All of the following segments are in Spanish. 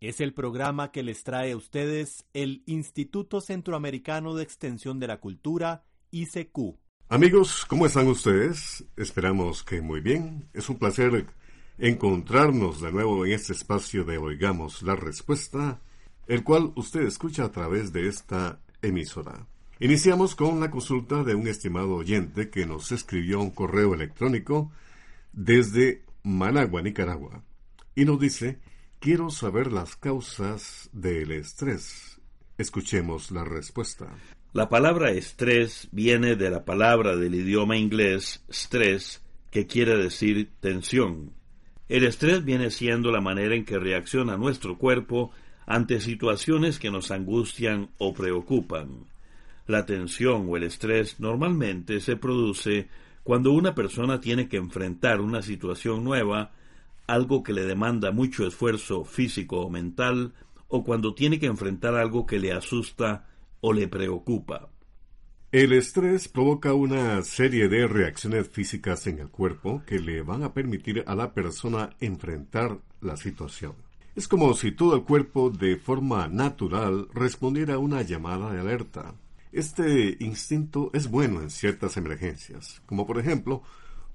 Es el programa que les trae a ustedes el Instituto Centroamericano de Extensión de la Cultura, ICQ. Amigos, ¿cómo están ustedes? Esperamos que muy bien. Es un placer encontrarnos de nuevo en este espacio de Oigamos la Respuesta, el cual usted escucha a través de esta emisora. Iniciamos con la consulta de un estimado oyente que nos escribió un correo electrónico desde Managua, Nicaragua, y nos dice, quiero saber las causas del estrés. Escuchemos la respuesta. La palabra estrés viene de la palabra del idioma inglés stress, que quiere decir tensión. El estrés viene siendo la manera en que reacciona nuestro cuerpo ante situaciones que nos angustian o preocupan. La tensión o el estrés normalmente se produce cuando una persona tiene que enfrentar una situación nueva, algo que le demanda mucho esfuerzo físico o mental, o cuando tiene que enfrentar algo que le asusta o le preocupa. El estrés provoca una serie de reacciones físicas en el cuerpo que le van a permitir a la persona enfrentar la situación. Es como si todo el cuerpo de forma natural respondiera a una llamada de alerta. Este instinto es bueno en ciertas emergencias, como por ejemplo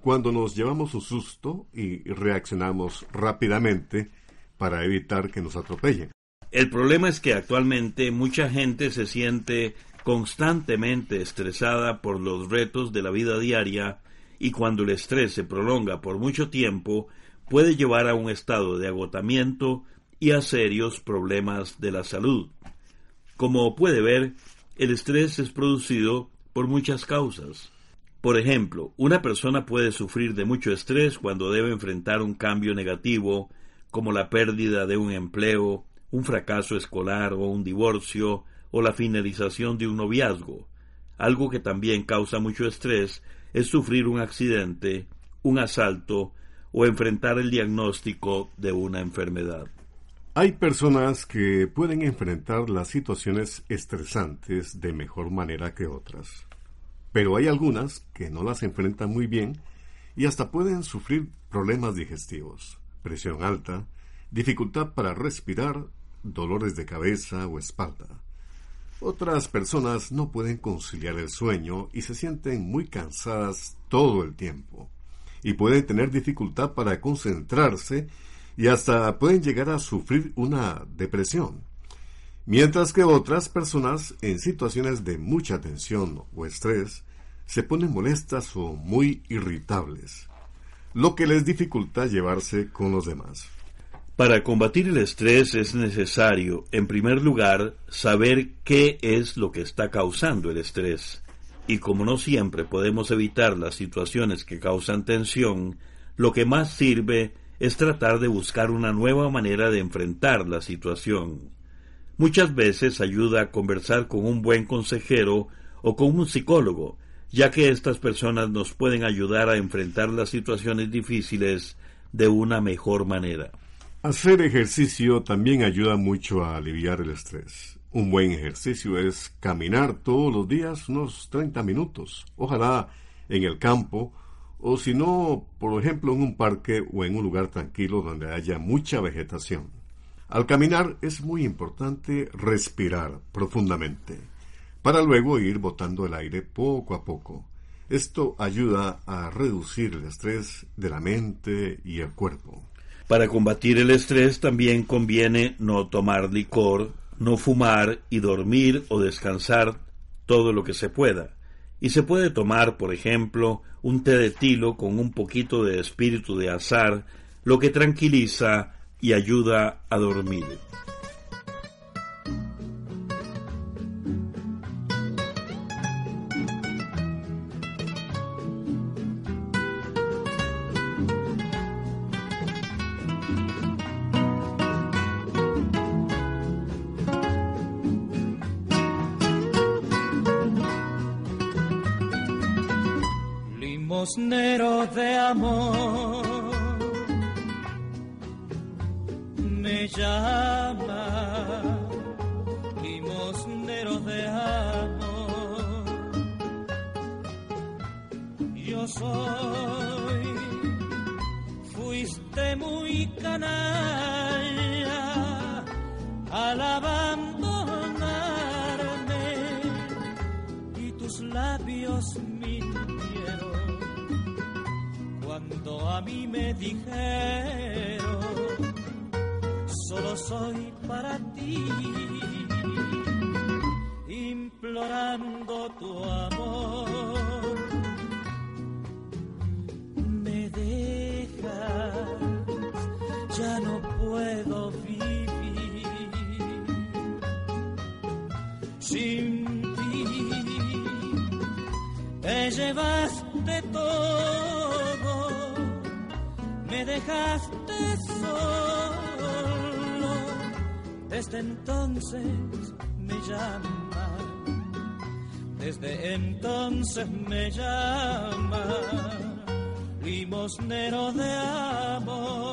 cuando nos llevamos un susto y reaccionamos rápidamente para evitar que nos atropellen. El problema es que actualmente mucha gente se siente constantemente estresada por los retos de la vida diaria y cuando el estrés se prolonga por mucho tiempo puede llevar a un estado de agotamiento y a serios problemas de la salud. Como puede ver, el estrés es producido por muchas causas. Por ejemplo, una persona puede sufrir de mucho estrés cuando debe enfrentar un cambio negativo, como la pérdida de un empleo, un fracaso escolar o un divorcio, o la finalización de un noviazgo. Algo que también causa mucho estrés es sufrir un accidente, un asalto o enfrentar el diagnóstico de una enfermedad. Hay personas que pueden enfrentar las situaciones estresantes de mejor manera que otras, pero hay algunas que no las enfrentan muy bien y hasta pueden sufrir problemas digestivos, presión alta, dificultad para respirar, dolores de cabeza o espalda. Otras personas no pueden conciliar el sueño y se sienten muy cansadas todo el tiempo, y pueden tener dificultad para concentrarse y hasta pueden llegar a sufrir una depresión. Mientras que otras personas en situaciones de mucha tensión o estrés se ponen molestas o muy irritables, lo que les dificulta llevarse con los demás. Para combatir el estrés es necesario, en primer lugar, saber qué es lo que está causando el estrés. Y como no siempre podemos evitar las situaciones que causan tensión, lo que más sirve es tratar de buscar una nueva manera de enfrentar la situación. Muchas veces ayuda a conversar con un buen consejero o con un psicólogo, ya que estas personas nos pueden ayudar a enfrentar las situaciones difíciles de una mejor manera. Hacer ejercicio también ayuda mucho a aliviar el estrés. Un buen ejercicio es caminar todos los días unos 30 minutos, ojalá en el campo o si no, por ejemplo, en un parque o en un lugar tranquilo donde haya mucha vegetación. Al caminar es muy importante respirar profundamente, para luego ir botando el aire poco a poco. Esto ayuda a reducir el estrés de la mente y el cuerpo. Para combatir el estrés también conviene no tomar licor, no fumar y dormir o descansar todo lo que se pueda. Y se puede tomar, por ejemplo, un té de tilo con un poquito de espíritu de azar, lo que tranquiliza y ayuda a dormir. Limosnero de amor llama limosnero de amor. Yo soy fuiste muy canalla al abandonarme y tus labios cuando a mí me dijeron, solo soy para ti, implorando tu amor. Me dejas, ya no puedo vivir sin ti. Te llevaste todo me dejaste solo, desde entonces me llama, desde entonces me llama, limosnero de amor.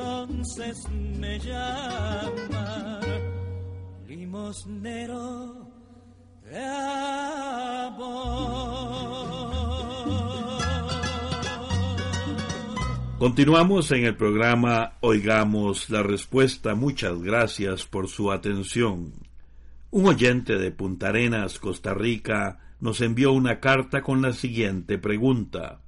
entonces me llama, limosnero. Continuamos en el programa Oigamos la Respuesta. Muchas gracias por su atención. Un oyente de Punta Arenas, Costa Rica, nos envió una carta con la siguiente pregunta.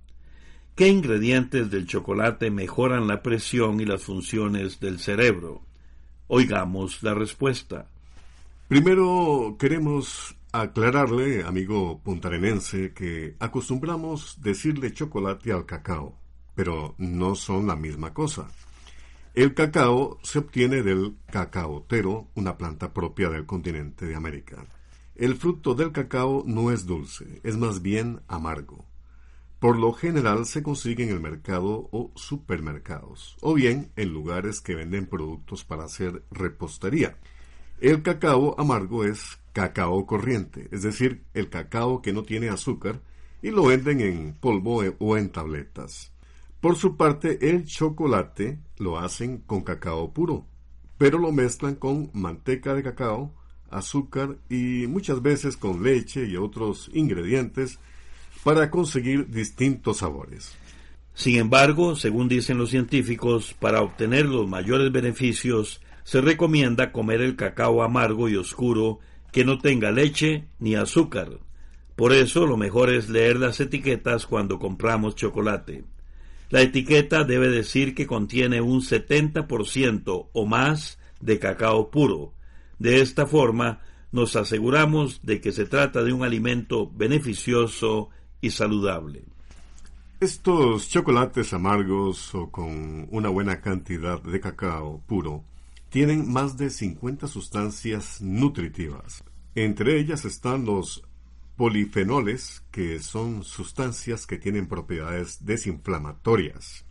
¿Qué ingredientes del chocolate mejoran la presión y las funciones del cerebro? Oigamos la respuesta. Primero queremos aclararle, amigo puntarenense, que acostumbramos decirle chocolate al cacao pero no son la misma cosa. El cacao se obtiene del cacaotero, una planta propia del continente de América. El fruto del cacao no es dulce, es más bien amargo. Por lo general se consigue en el mercado o supermercados, o bien en lugares que venden productos para hacer repostería. El cacao amargo es cacao corriente, es decir, el cacao que no tiene azúcar, y lo venden en polvo o en tabletas. Por su parte, el chocolate lo hacen con cacao puro, pero lo mezclan con manteca de cacao, azúcar y muchas veces con leche y otros ingredientes para conseguir distintos sabores. Sin embargo, según dicen los científicos, para obtener los mayores beneficios, se recomienda comer el cacao amargo y oscuro que no tenga leche ni azúcar. Por eso lo mejor es leer las etiquetas cuando compramos chocolate. La etiqueta debe decir que contiene un 70% o más de cacao puro. De esta forma, nos aseguramos de que se trata de un alimento beneficioso y saludable. Estos chocolates amargos o con una buena cantidad de cacao puro tienen más de 50 sustancias nutritivas. Entre ellas están los polifenoles, que son sustancias que tienen propiedades desinflamatorias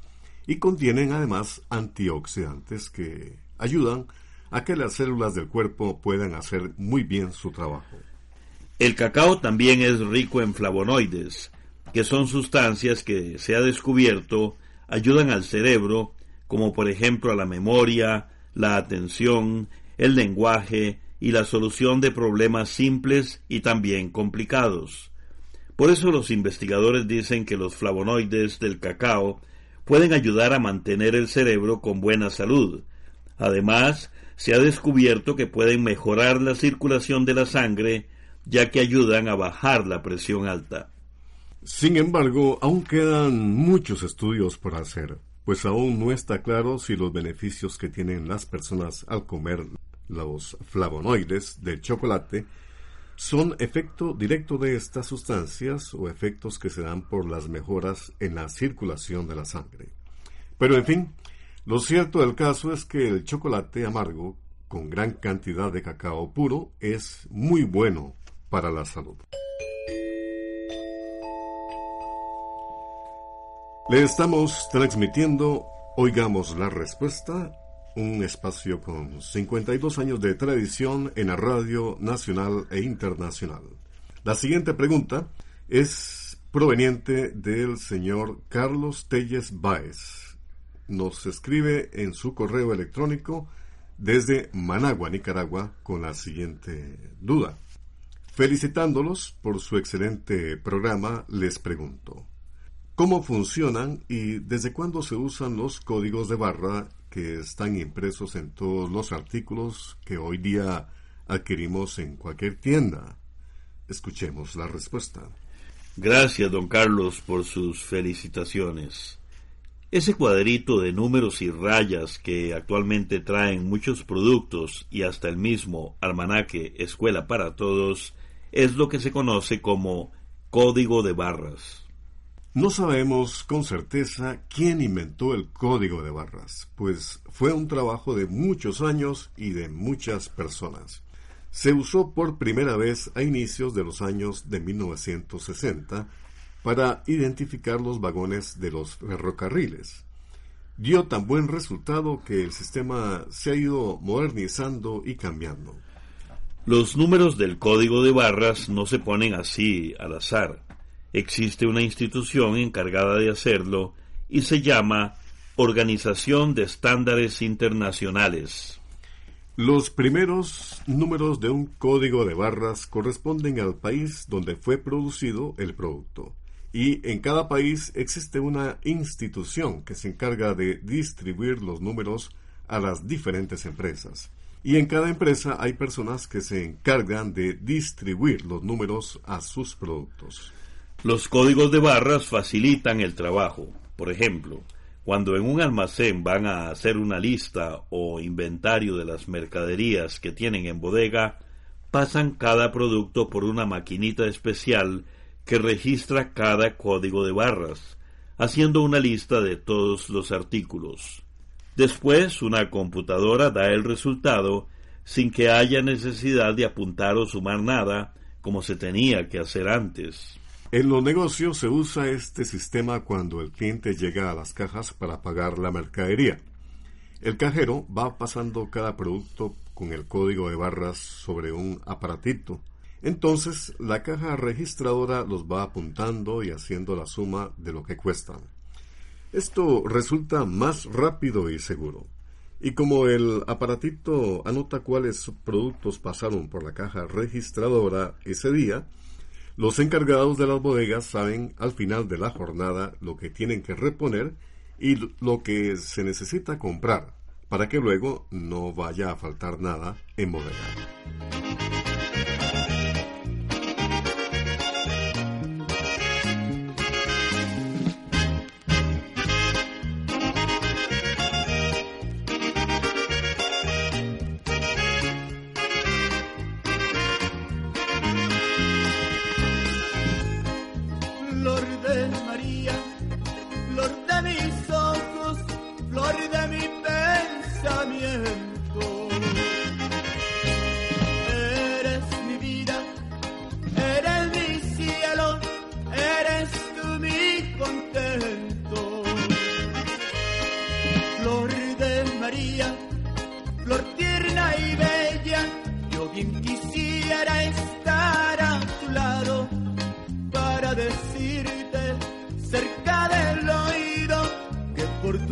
y contienen además antioxidantes que ayudan a que las células del cuerpo puedan hacer muy bien su trabajo. El cacao también es rico en flavonoides, que son sustancias que se ha descubierto ayudan al cerebro, como por ejemplo a la memoria, la atención, el lenguaje, y la solución de problemas simples y también complicados. Por eso los investigadores dicen que los flavonoides del cacao pueden ayudar a mantener el cerebro con buena salud. Además, se ha descubierto que pueden mejorar la circulación de la sangre, ya que ayudan a bajar la presión alta. Sin embargo, aún quedan muchos estudios por hacer, pues aún no está claro si los beneficios que tienen las personas al comer los flavonoides del chocolate son efecto directo de estas sustancias o efectos que se dan por las mejoras en la circulación de la sangre. Pero en fin, lo cierto del caso es que el chocolate amargo con gran cantidad de cacao puro es muy bueno para la salud. Le estamos transmitiendo Oigamos la Respuesta, un espacio con 52 años de tradición en la radio nacional e internacional. La siguiente pregunta es proveniente del señor Carlos Telles Báez. Nos escribe en su correo electrónico desde Managua, Nicaragua, con la siguiente duda. Felicitándolos por su excelente programa, les pregunto, ¿cómo funcionan y desde cuándo se usan los códigos de barra que están impresos en todos los artículos que hoy día adquirimos en cualquier tienda? Escuchemos la respuesta. Gracias, don Carlos, por sus felicitaciones. Ese cuadrito de números y rayas que actualmente traen muchos productos y hasta el mismo almanaque Escuela para Todos es lo que se conoce como código de barras. No sabemos con certeza quién inventó el código de barras, pues fue un trabajo de muchos años y de muchas personas. Se usó por primera vez a inicios de los años de 1960 para identificar los vagones de los ferrocarriles. Dio tan buen resultado que el sistema se ha ido modernizando y cambiando. Los números del código de barras no se ponen así al azar. Existe una institución encargada de hacerlo y se llama Organización de Estándares Internacionales. Los primeros números de un código de barras corresponden al país donde fue producido el producto. Y en cada país existe una institución que se encarga de distribuir los números a las diferentes empresas. Y en cada empresa hay personas que se encargan de distribuir los números a sus productos. Los códigos de barras facilitan el trabajo. Por ejemplo, cuando en un almacén van a hacer una lista o inventario de las mercaderías que tienen en bodega, pasan cada producto por una maquinita especial que registra cada código de barras, haciendo una lista de todos los artículos. Después, una computadora da el resultado sin que haya necesidad de apuntar o sumar nada, como se tenía que hacer antes. En los negocios se usa este sistema cuando el cliente llega a las cajas para pagar la mercadería. El cajero va pasando cada producto con el código de barras sobre un aparatito. Entonces la caja registradora los va apuntando y haciendo la suma de lo que cuestan. Esto resulta más rápido y seguro. Y como el aparatito anota cuáles productos pasaron por la caja registradora ese día, los encargados de las bodegas saben al final de la jornada lo que tienen que reponer y lo que se necesita comprar para que luego no vaya a faltar nada en bodega.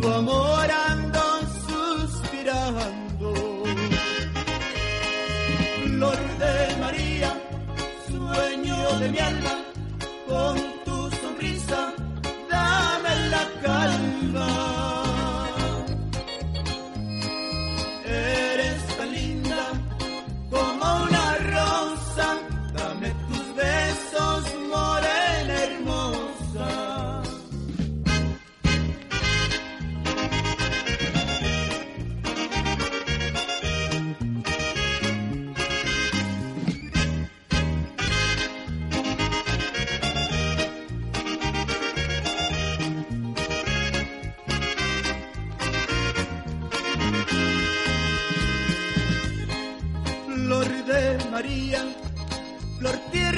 De mi flor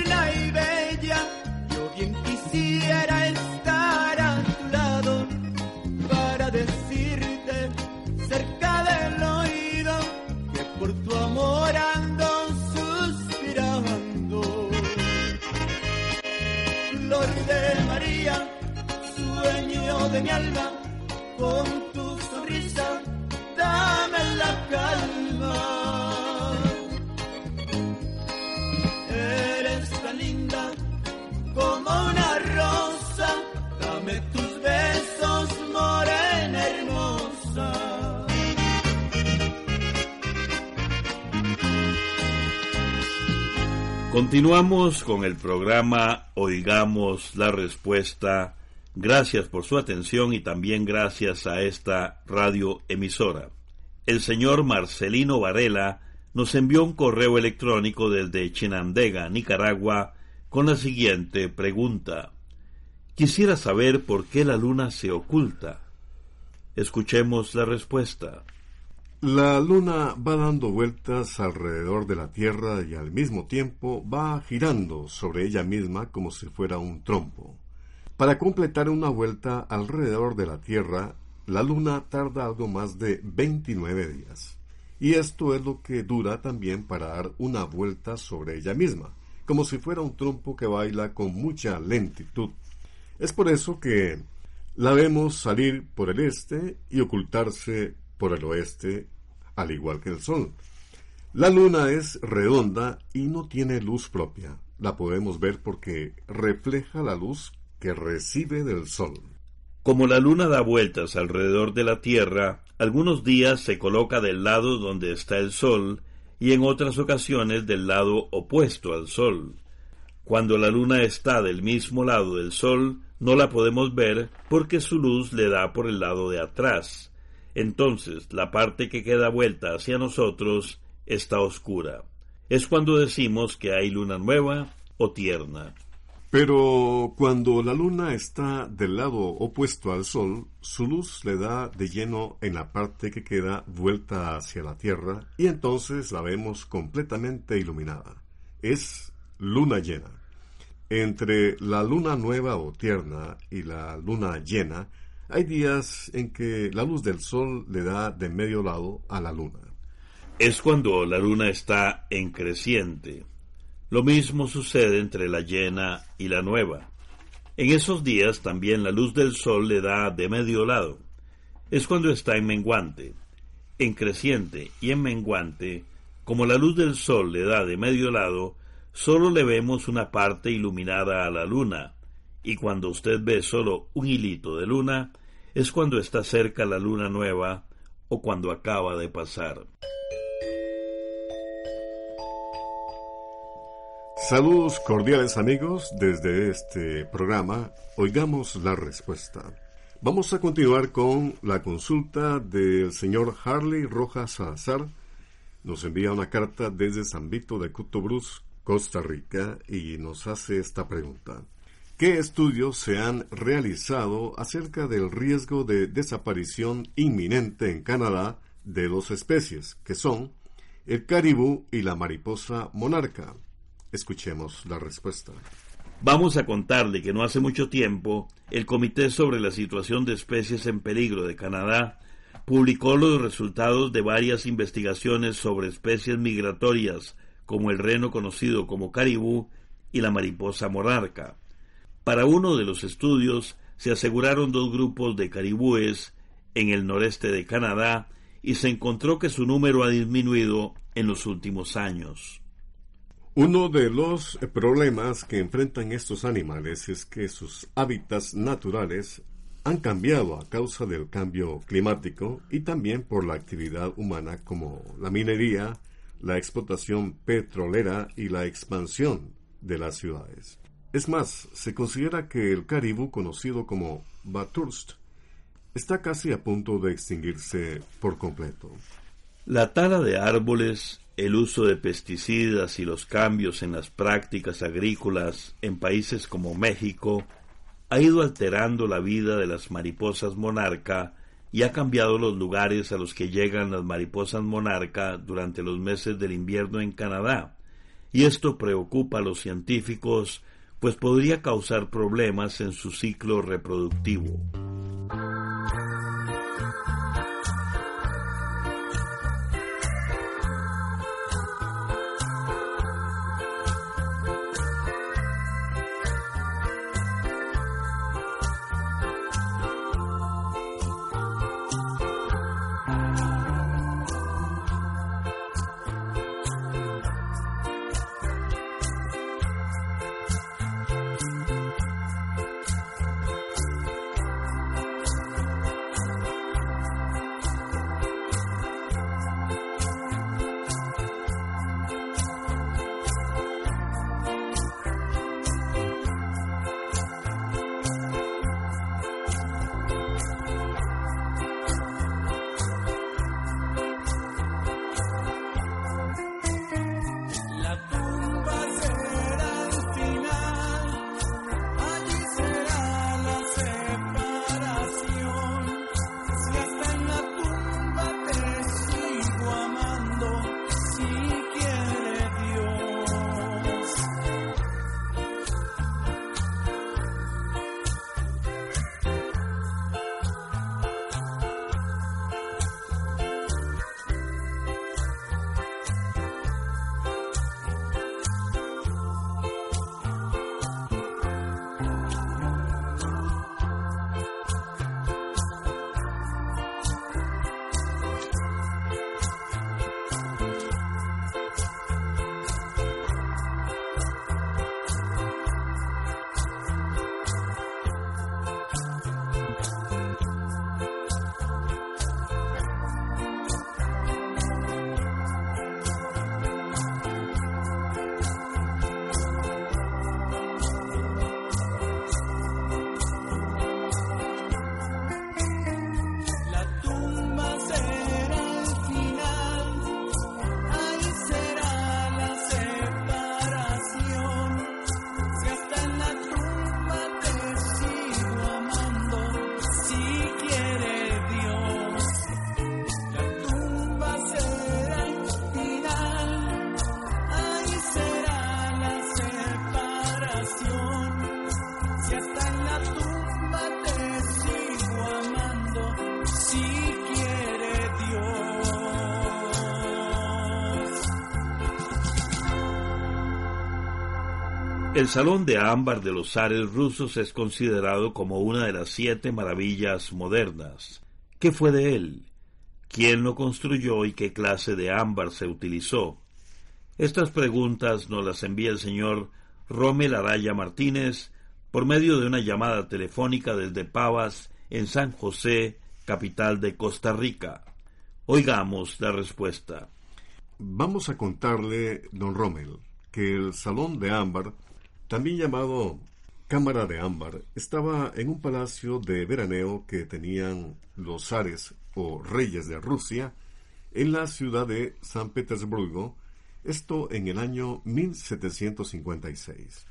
Continuamos con el programa Oigamos la Respuesta. Gracias por su atención y también gracias a esta radioemisora. El señor Marcelino Varela nos envió un correo electrónico desde Chinandega, Nicaragua, con la siguiente pregunta. Quisiera saber por qué la luna se oculta. Escuchemos la respuesta. La luna va dando vueltas alrededor de la Tierra y al mismo tiempo va girando sobre ella misma como si fuera un trompo. Para completar una vuelta alrededor de la Tierra, la luna tarda algo más de 29 días. Y esto es lo que dura también para dar una vuelta sobre ella misma, como si fuera un trompo que baila con mucha lentitud. Es por eso que la vemos salir por el este y ocultarse por el oeste, al igual que el Sol. La luna es redonda y no tiene luz propia. La podemos ver porque refleja la luz que recibe del Sol. Como la luna da vueltas alrededor de la Tierra, algunos días se coloca del lado donde está el Sol y en otras ocasiones del lado opuesto al Sol. Cuando la luna está del mismo lado del Sol, no la podemos ver porque su luz le da por el lado de atrás. Entonces la parte que queda vuelta hacia nosotros está oscura. Es cuando decimos que hay luna nueva o tierna. Pero cuando la luna está del lado opuesto al Sol, su luz le da de lleno en la parte que queda vuelta hacia la Tierra y entonces la vemos completamente iluminada. Es luna llena. Entre la luna nueva o tierna y la luna llena, hay días en que la luz del Sol le da de medio lado a la luna. Es cuando la luna está en creciente. Lo mismo sucede entre la llena y la nueva. En esos días también la luz del sol le da de medio lado. Es cuando está en menguante. En creciente y en menguante, como la luz del sol le da de medio lado, solo le vemos una parte iluminada a la luna, y cuando usted ve solo un hilito de luna, es cuando está cerca la luna nueva o cuando acaba de pasar. Saludos cordiales amigos desde este programa. Oigamos la respuesta. Vamos a continuar con la consulta del señor Harley Rojas Salazar. Nos envía una carta desde San Vito de Cutobruz, Costa Rica, y nos hace esta pregunta. ¿Qué estudios se han realizado acerca del riesgo de desaparición inminente en Canadá de dos especies, que son el caribú y la mariposa monarca? Escuchemos la respuesta. Vamos a contarle que no hace mucho tiempo el Comité sobre la Situación de Especies en Peligro de Canadá publicó los resultados de varias investigaciones sobre especies migratorias como el reno conocido como caribú y la mariposa monarca. Para uno de los estudios se aseguraron dos grupos de caribúes en el noreste de Canadá y se encontró que su número ha disminuido en los últimos años. Uno de los problemas que enfrentan estos animales es que sus hábitats naturales han cambiado a causa del cambio climático y también por la actividad humana como la minería, la explotación petrolera y la expansión de las ciudades. Es más, se considera que el caribú conocido como Bathurst está casi a punto de extinguirse por completo. La tala de árboles, el uso de pesticidas y los cambios en las prácticas agrícolas en países como México ha ido alterando la vida de las mariposas monarca y ha cambiado los lugares a los que llegan las mariposas monarca durante los meses del invierno en Canadá, y esto preocupa a los científicos, pues podría causar problemas en su ciclo reproductivo. El Salón de Ámbar de los Zares rusos es considerado como una de las siete maravillas modernas. ¿Qué fue de él? ¿Quién lo construyó y qué clase de ámbar se utilizó? Estas preguntas nos las envía el señor Rommel Araya Martínez por medio de una llamada telefónica desde Pavas, en San José, capital de Costa Rica. Oigamos la respuesta. Vamos a contarle, don Rommel, que el Salón de Ámbar también llamado Cámara de Ámbar, estaba en un palacio de veraneo que tenían los zares o reyes de Rusia en la ciudad de San Petersburgo, esto en el año 1756.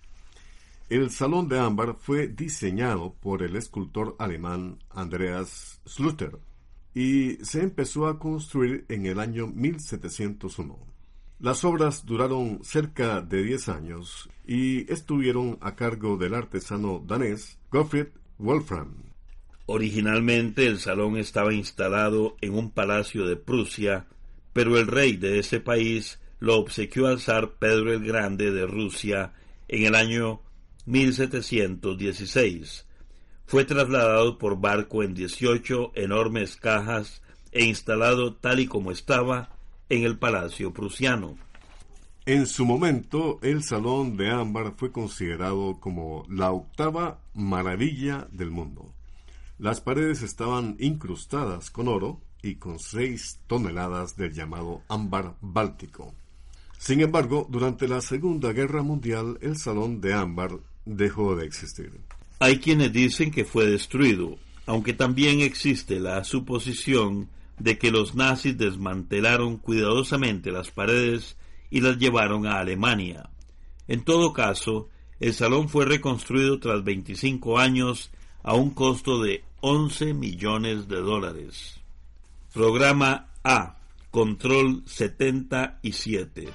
El Salón de Ámbar fue diseñado por el escultor alemán Andreas Schluter y se empezó a construir en el año 1701. Las obras duraron cerca de 10 años y estuvieron a cargo del artesano danés Gottfried Wolfram. Originalmente el salón estaba instalado en un palacio de Prusia, pero el rey de ese país lo obsequió al zar Pedro el Grande de Rusia en el año 1716. Fue trasladado por barco en 18 enormes cajas e instalado tal y como estaba en el Palacio Prusiano. En su momento, el Salón de Ámbar fue considerado como la octava maravilla del mundo. Las paredes estaban incrustadas con oro y con seis toneladas del llamado ámbar báltico. Sin embargo, durante la Segunda Guerra Mundial, el Salón de Ámbar dejó de existir. Hay quienes dicen que fue destruido, aunque también existe la suposición de que los nazis desmantelaron cuidadosamente las paredes y las llevaron a Alemania. En todo caso, el salón fue reconstruido tras 25 años a un costo de 11 millones de dólares. Programa A. Control 77.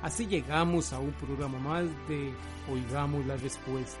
Así llegamos a un programa más de Oigamos la Respuesta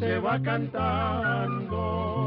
se va cantando